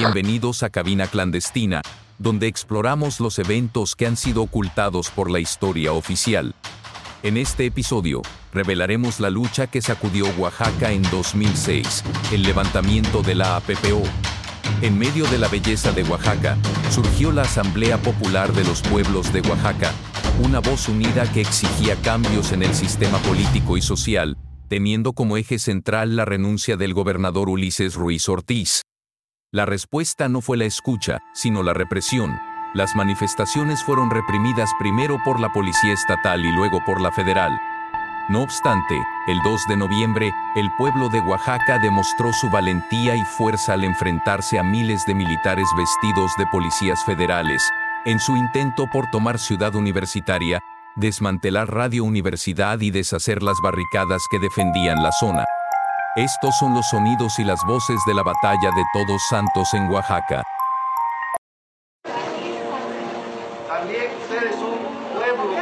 Bienvenidos a Cabina Clandestina, donde exploramos los eventos que han sido ocultados por la historia oficial. En este episodio, revelaremos la lucha que sacudió Oaxaca en 2006, el levantamiento de la APPO. En medio de la belleza de Oaxaca, surgió la Asamblea Popular de los Pueblos de Oaxaca, una voz unida que exigía cambios en el sistema político y social, teniendo como eje central la renuncia del gobernador Ulises Ruiz Ortiz. La respuesta no fue la escucha, sino la represión. Las manifestaciones fueron reprimidas primero por la Policía Estatal y luego por la Federal. No obstante, el 2 de noviembre, el pueblo de Oaxaca demostró su valentía y fuerza al enfrentarse a miles de militares vestidos de policías federales, en su intento por tomar Ciudad Universitaria, desmantelar Radio Universidad y deshacer las barricadas que defendían la zona. Estos son los sonidos y las voces de la batalla de Todos Santos en Oaxaca. También ustedes son pueblo.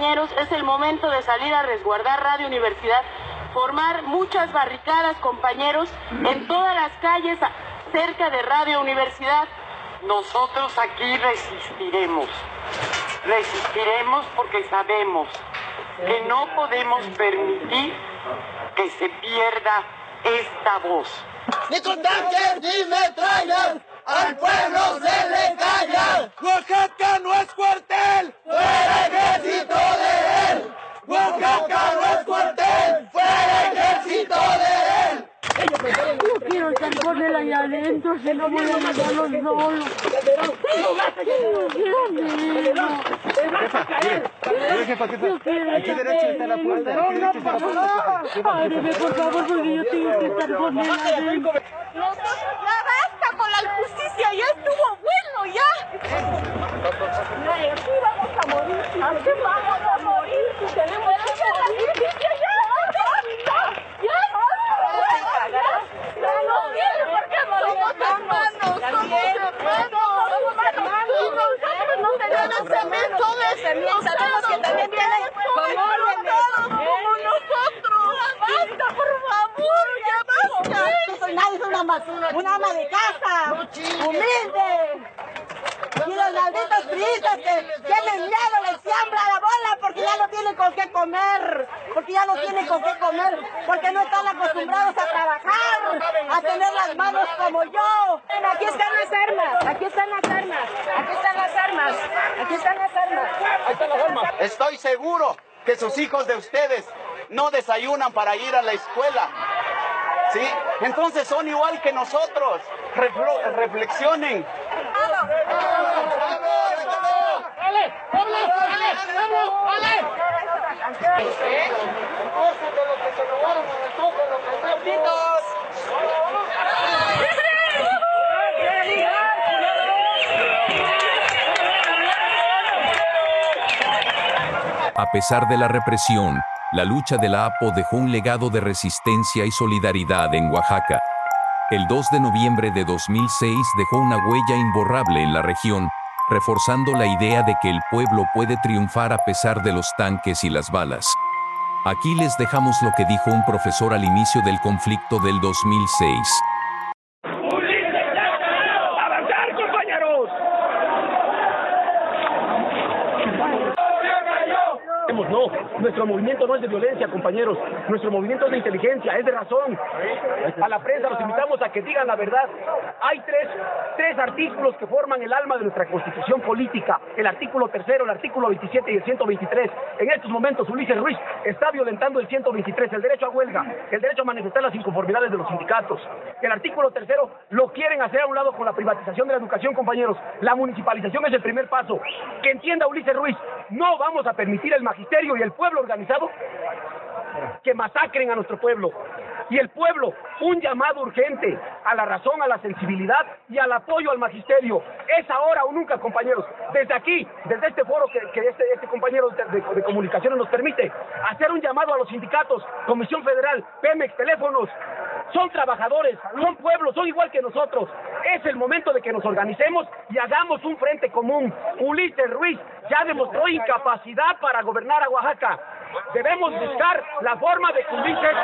Es el momento de salir a resguardar Radio Universidad, formar muchas barricadas, compañeros, en todas las calles cerca de Radio Universidad. Nosotros aquí resistiremos. Resistiremos porque sabemos que no podemos permitir que se pierda esta voz. Ni con tanques ni metrallas, al pueblo se le calla. Oaxaca no es cuartel, fuera ejército de él. Oaxaca no es cuartel, fuera ejército de él. No quiero estar con él allá adentro, se no voy a dejarlo solo. Aquí derecho está la puerta. Aquí derecho está la puerta. Ábreme, por favor, porque yo tengo que estar con él adentro. Ya basta con la justicia, ya estuvo bueno, ya. Aquí vamos a morir. Aquí vamos a morir. Si tenemos que hacer la justicia, ya. basta, Ya. Ya no tiene por qué morir. Somos hermanos. Somos hermanos. Somos hermanos. Nosotros no cemento de cemento. Sabemos que también tienen como como nosotros. Basta, por favor. Ya basta. No soy nadie, soy una, ama- una ama de casa, humilde. Y los malditos turistas que tienen miedo, les siembra la bola porque ya no tienen con qué comer, porque ya no tienen con qué comer, porque no están acostumbrados a trabajar, a tener las manos como yo. Aquí están las armas, aquí están las armas, aquí están las armas, aquí están las armas. Estoy seguro que sus hijos de ustedes no desayunan para ir a la escuela. ¿Sí? Entonces son igual que nosotros. Reflexionen. A pesar de la represión, la lucha de la APO dejó un legado de resistencia y solidaridad en Oaxaca. El 2 de noviembre de 2006 dejó una huella imborrable en la región, reforzando la idea de que el pueblo puede triunfar a pesar de los tanques y las balas. Aquí les dejamos lo que dijo un profesor al inicio del conflicto del 2006. No, nuestro movimiento no es de violencia, compañeros. Nuestro movimiento es de inteligencia, es de razón. A la prensa los invitamos a que digan la verdad. Hay tres, tres artículos que forman el alma de nuestra constitución política. El artículo tercero, el artículo 27 y el 123. En estos momentos Ulises Ruiz está violentando el 123, el derecho a huelga, el derecho a manifestar las inconformidades de los sindicatos. El artículo tercero lo quieren hacer a un lado con la privatización de la educación, compañeros. La municipalización es el primer paso. Que entienda Ulises Ruiz, no vamos a permitir el magisterio y el pueblo organizado que masacren a nuestro pueblo. y el pueblo un llamado urgente a la razón, a la sensibilidad y al apoyo al magisterio. Es ahora o nunca, compañeros. Desde aquí, desde este foro que, este, este, compañero de, de, comunicaciones nos permite, hacer un llamado a los sindicatos, Comisión Federal, Pemex, teléfonos. Son trabajadores, son pueblos, son igual que nosotros. Es el momento de que nos organicemos y hagamos un frente común. Ulises Ruiz ya demostró incapacidad para gobernar a Oaxaca. Debemos buscar la forma de que Ulises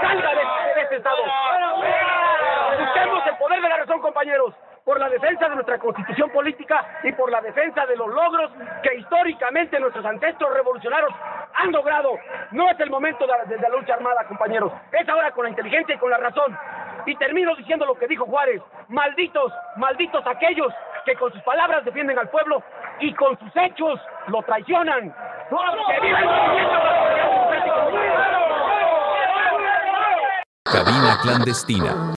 salga de, este estado. Busquemos el poder de la razón, compañeros por la defensa de nuestra constitución política y por la defensa de los logros que históricamente nuestros ancestros revolucionarios han logrado. No es el momento de, la lucha armada, compañeros. Es ahora con la inteligencia y con la razón. Y termino diciendo lo que dijo Juárez. Malditos, malditos aquellos que con sus palabras defienden al pueblo y con sus hechos lo traicionan. Cabina clandestina.